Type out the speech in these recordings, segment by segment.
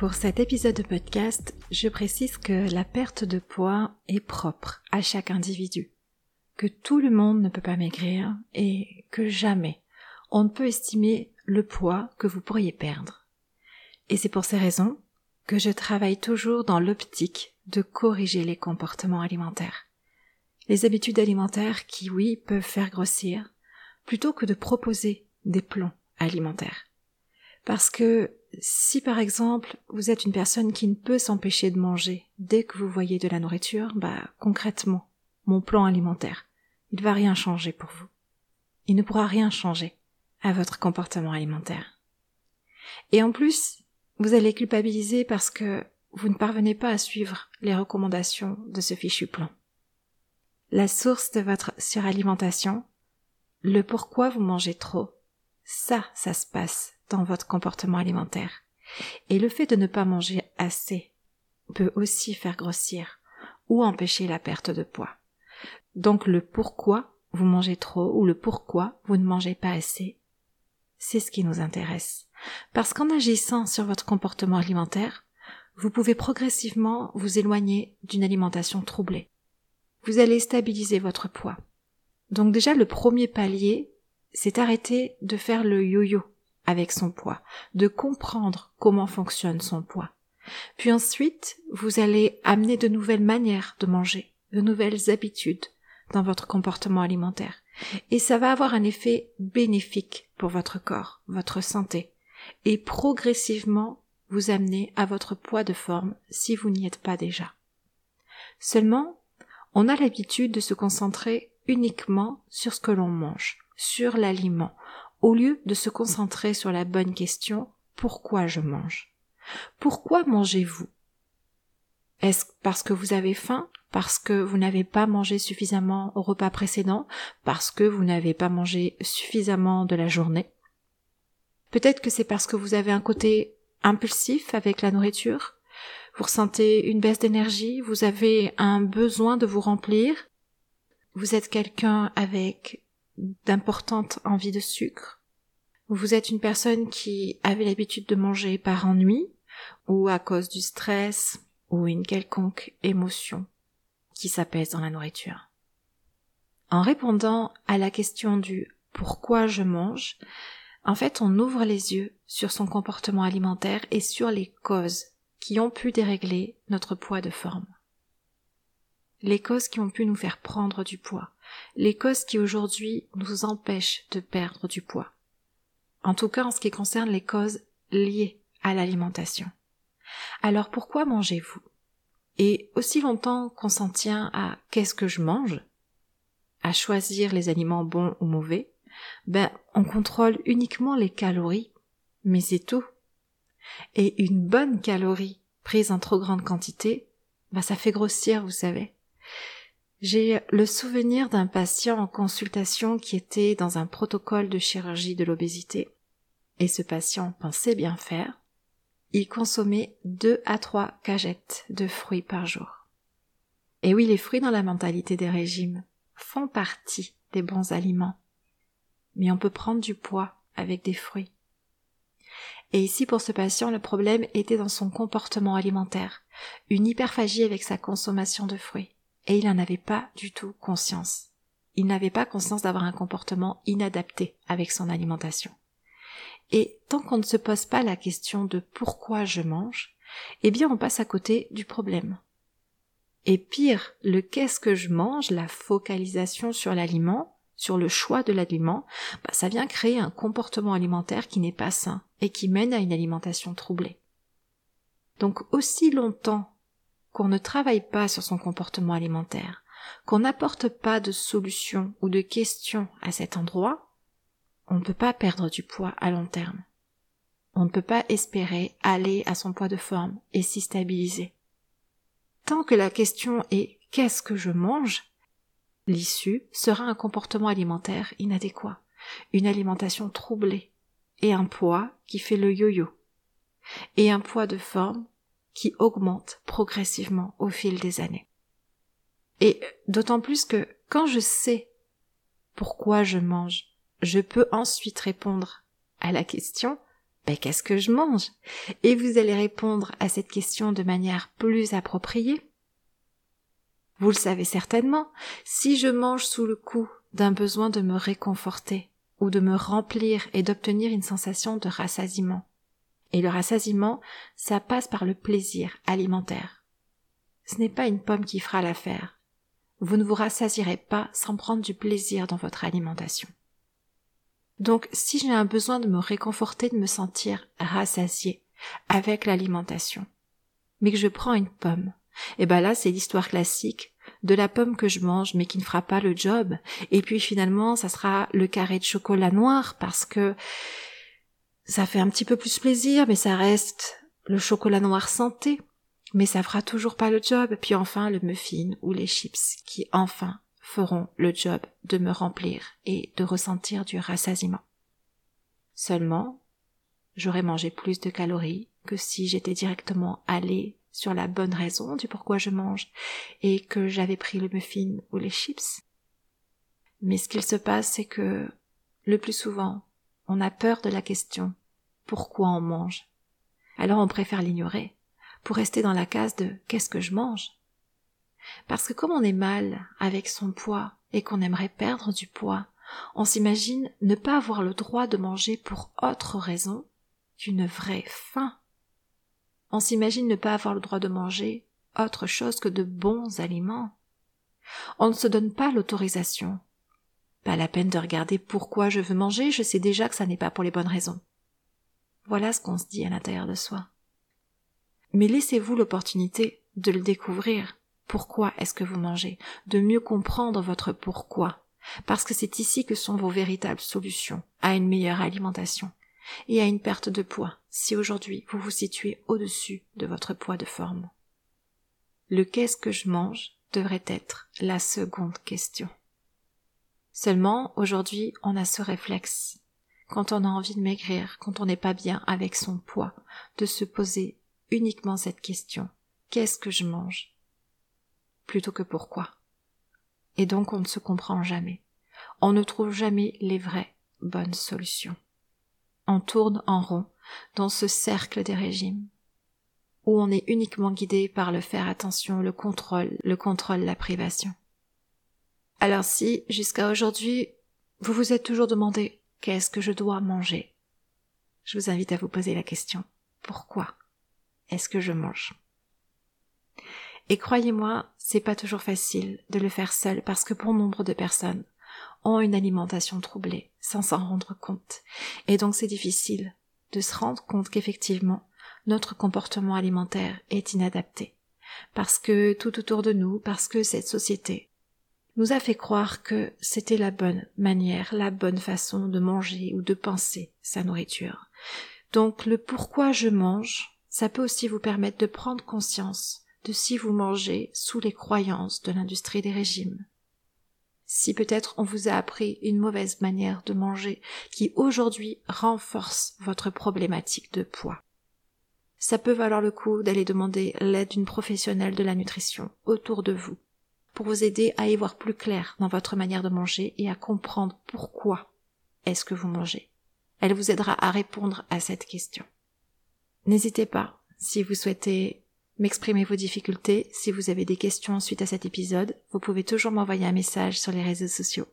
Pour cet épisode de podcast, je précise que la perte de poids est propre à chaque individu, que tout le monde ne peut pas maigrir et que jamais on ne peut estimer le poids que vous pourriez perdre. Et c'est pour ces raisons que je travaille toujours dans l'optique de corriger les comportements alimentaires. Les habitudes alimentaires qui, oui, peuvent faire grossir, plutôt que de proposer des plans alimentaires. Parce que si par exemple vous êtes une personne qui ne peut s'empêcher de manger dès que vous voyez de la nourriture, bah concrètement, mon plan alimentaire, il va rien changer pour vous. Il ne pourra rien changer à votre comportement alimentaire. Et en plus, vous allez culpabiliser parce que vous ne parvenez pas à suivre les recommandations de ce fichu plan. La source de votre suralimentation, le pourquoi vous mangez trop, ça, ça se passe dans votre comportement alimentaire. Et le fait de ne pas manger assez peut aussi faire grossir ou empêcher la perte de poids. Donc le pourquoi vous mangez trop ou le pourquoi vous ne mangez pas assez, c'est ce qui nous intéresse. Parce qu'en agissant sur votre comportement alimentaire, vous pouvez progressivement vous éloigner d'une alimentation troublée. Vous allez stabiliser votre poids. Donc déjà le premier palier, c'est arrêter de faire le yo-yo avec son poids, de comprendre comment fonctionne son poids. Puis ensuite, vous allez amener de nouvelles manières de manger, de nouvelles habitudes dans votre comportement alimentaire. Et ça va avoir un effet bénéfique pour votre corps, votre santé, et progressivement vous amener à votre poids de forme si vous n'y êtes pas déjà. Seulement, on a l'habitude de se concentrer uniquement sur ce que l'on mange, sur l'aliment, au lieu de se concentrer sur la bonne question pourquoi je mange? Pourquoi mangez-vous? Est-ce parce que vous avez faim? Parce que vous n'avez pas mangé suffisamment au repas précédent? Parce que vous n'avez pas mangé suffisamment de la journée? Peut-être que c'est parce que vous avez un côté impulsif avec la nourriture? Vous ressentez une baisse d'énergie? Vous avez un besoin de vous remplir? Vous êtes quelqu'un avec d'importantes envies de sucre, vous êtes une personne qui avait l'habitude de manger par ennui ou à cause du stress ou une quelconque émotion qui s'apaise dans la nourriture. En répondant à la question du pourquoi je mange, en fait on ouvre les yeux sur son comportement alimentaire et sur les causes qui ont pu dérégler notre poids de forme. Les causes qui ont pu nous faire prendre du poids, les causes qui aujourd'hui nous empêchent de perdre du poids. En tout cas en ce qui concerne les causes liées à l'alimentation. Alors pourquoi mangez-vous? Et aussi longtemps qu'on s'en tient à qu'est-ce que je mange, à choisir les aliments bons ou mauvais, ben on contrôle uniquement les calories, mais c'est tout. Et une bonne calorie prise en trop grande quantité, ben ça fait grossir, vous savez. J'ai le souvenir d'un patient en consultation qui était dans un protocole de chirurgie de l'obésité. Et ce patient pensait bien faire. Il consommait deux à trois cagettes de fruits par jour. Et oui, les fruits dans la mentalité des régimes font partie des bons aliments. Mais on peut prendre du poids avec des fruits. Et ici, pour ce patient, le problème était dans son comportement alimentaire, une hyperphagie avec sa consommation de fruits et il n'en avait pas du tout conscience. Il n'avait pas conscience d'avoir un comportement inadapté avec son alimentation. Et tant qu'on ne se pose pas la question de pourquoi je mange, eh bien on passe à côté du problème. Et pire, le qu'est-ce que je mange, la focalisation sur l'aliment, sur le choix de l'aliment, bah, ça vient créer un comportement alimentaire qui n'est pas sain et qui mène à une alimentation troublée. Donc aussi longtemps qu'on ne travaille pas sur son comportement alimentaire, qu'on n'apporte pas de solution ou de questions à cet endroit, on ne peut pas perdre du poids à long terme. On ne peut pas espérer aller à son poids de forme et s'y stabiliser. Tant que la question est qu'est-ce que je mange, l'issue sera un comportement alimentaire inadéquat, une alimentation troublée, et un poids qui fait le yo-yo, et un poids de forme qui augmente progressivement au fil des années. Et d'autant plus que quand je sais pourquoi je mange, je peux ensuite répondre à la question ben, qu'est-ce que je mange? Et vous allez répondre à cette question de manière plus appropriée. Vous le savez certainement, si je mange sous le coup d'un besoin de me réconforter, ou de me remplir et d'obtenir une sensation de rassasiement. Et le rassasiement, ça passe par le plaisir alimentaire. Ce n'est pas une pomme qui fera l'affaire. Vous ne vous rassasierez pas sans prendre du plaisir dans votre alimentation. Donc, si j'ai un besoin de me réconforter, de me sentir rassasié avec l'alimentation, mais que je prends une pomme, et eh ben là, c'est l'histoire classique de la pomme que je mange mais qui ne fera pas le job. Et puis finalement, ça sera le carré de chocolat noir parce que ça fait un petit peu plus plaisir, mais ça reste le chocolat noir santé. Mais ça fera toujours pas le job. Puis enfin, le muffin ou les chips qui enfin feront le job de me remplir et de ressentir du rassasiement. Seulement, j'aurais mangé plus de calories que si j'étais directement allé sur la bonne raison du pourquoi je mange et que j'avais pris le muffin ou les chips. Mais ce qu'il se passe, c'est que le plus souvent, on a peur de la question pourquoi on mange. Alors on préfère l'ignorer pour rester dans la case de qu'est-ce que je mange? Parce que comme on est mal avec son poids et qu'on aimerait perdre du poids, on s'imagine ne pas avoir le droit de manger pour autre raison qu'une vraie faim on s'imagine ne pas avoir le droit de manger autre chose que de bons aliments. On ne se donne pas l'autorisation. Pas la peine de regarder pourquoi je veux manger, je sais déjà que ça n'est pas pour les bonnes raisons. Voilà ce qu'on se dit à l'intérieur de soi. Mais laissez-vous l'opportunité de le découvrir. Pourquoi est-ce que vous mangez? De mieux comprendre votre pourquoi. Parce que c'est ici que sont vos véritables solutions à une meilleure alimentation et à une perte de poids si aujourd'hui vous vous situez au-dessus de votre poids de forme. Le qu'est-ce que je mange devrait être la seconde question. Seulement, aujourd'hui, on a ce réflexe, quand on a envie de maigrir, quand on n'est pas bien avec son poids, de se poser uniquement cette question. Qu'est-ce que je mange? Plutôt que pourquoi? Et donc on ne se comprend jamais. On ne trouve jamais les vraies bonnes solutions on tourne en rond dans ce cercle des régimes, où on est uniquement guidé par le faire attention, le contrôle, le contrôle, la privation. Alors si, jusqu'à aujourd'hui, vous vous êtes toujours demandé qu'est-ce que je dois manger, je vous invite à vous poser la question pourquoi est-ce que je mange? Et croyez-moi, c'est pas toujours facile de le faire seul parce que pour nombre de personnes, ont une alimentation troublée sans s'en rendre compte. Et donc c'est difficile de se rendre compte qu'effectivement notre comportement alimentaire est inadapté. Parce que tout autour de nous, parce que cette société nous a fait croire que c'était la bonne manière, la bonne façon de manger ou de penser sa nourriture. Donc le pourquoi je mange, ça peut aussi vous permettre de prendre conscience de si vous mangez sous les croyances de l'industrie des régimes, si peut-être on vous a appris une mauvaise manière de manger qui aujourd'hui renforce votre problématique de poids. Ça peut valoir le coup d'aller demander l'aide d'une professionnelle de la nutrition autour de vous pour vous aider à y voir plus clair dans votre manière de manger et à comprendre pourquoi est-ce que vous mangez. Elle vous aidera à répondre à cette question. N'hésitez pas, si vous souhaitez m'exprimer vos difficultés. Si vous avez des questions suite à cet épisode, vous pouvez toujours m'envoyer un message sur les réseaux sociaux.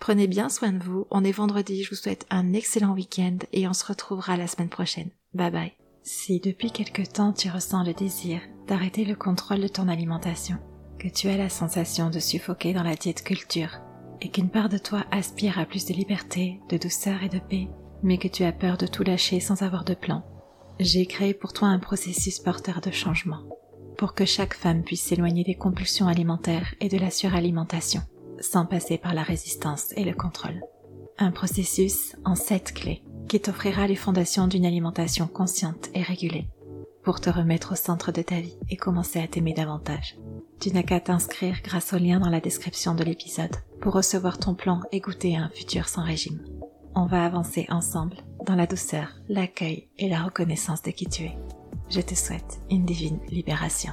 Prenez bien soin de vous. On est vendredi. Je vous souhaite un excellent week-end et on se retrouvera la semaine prochaine. Bye bye. Si depuis quelque temps tu ressens le désir d'arrêter le contrôle de ton alimentation, que tu as la sensation de suffoquer dans la diète culture, et qu'une part de toi aspire à plus de liberté, de douceur et de paix, mais que tu as peur de tout lâcher sans avoir de plan, j'ai créé pour toi un processus porteur de changement, pour que chaque femme puisse s'éloigner des compulsions alimentaires et de la suralimentation, sans passer par la résistance et le contrôle. Un processus en sept clés qui t'offrira les fondations d'une alimentation consciente et régulée, pour te remettre au centre de ta vie et commencer à t'aimer davantage. Tu n'as qu'à t'inscrire grâce au lien dans la description de l'épisode pour recevoir ton plan et goûter un futur sans régime. On va avancer ensemble dans la douceur, l'accueil et la reconnaissance de qui tu es. Je te souhaite une divine libération.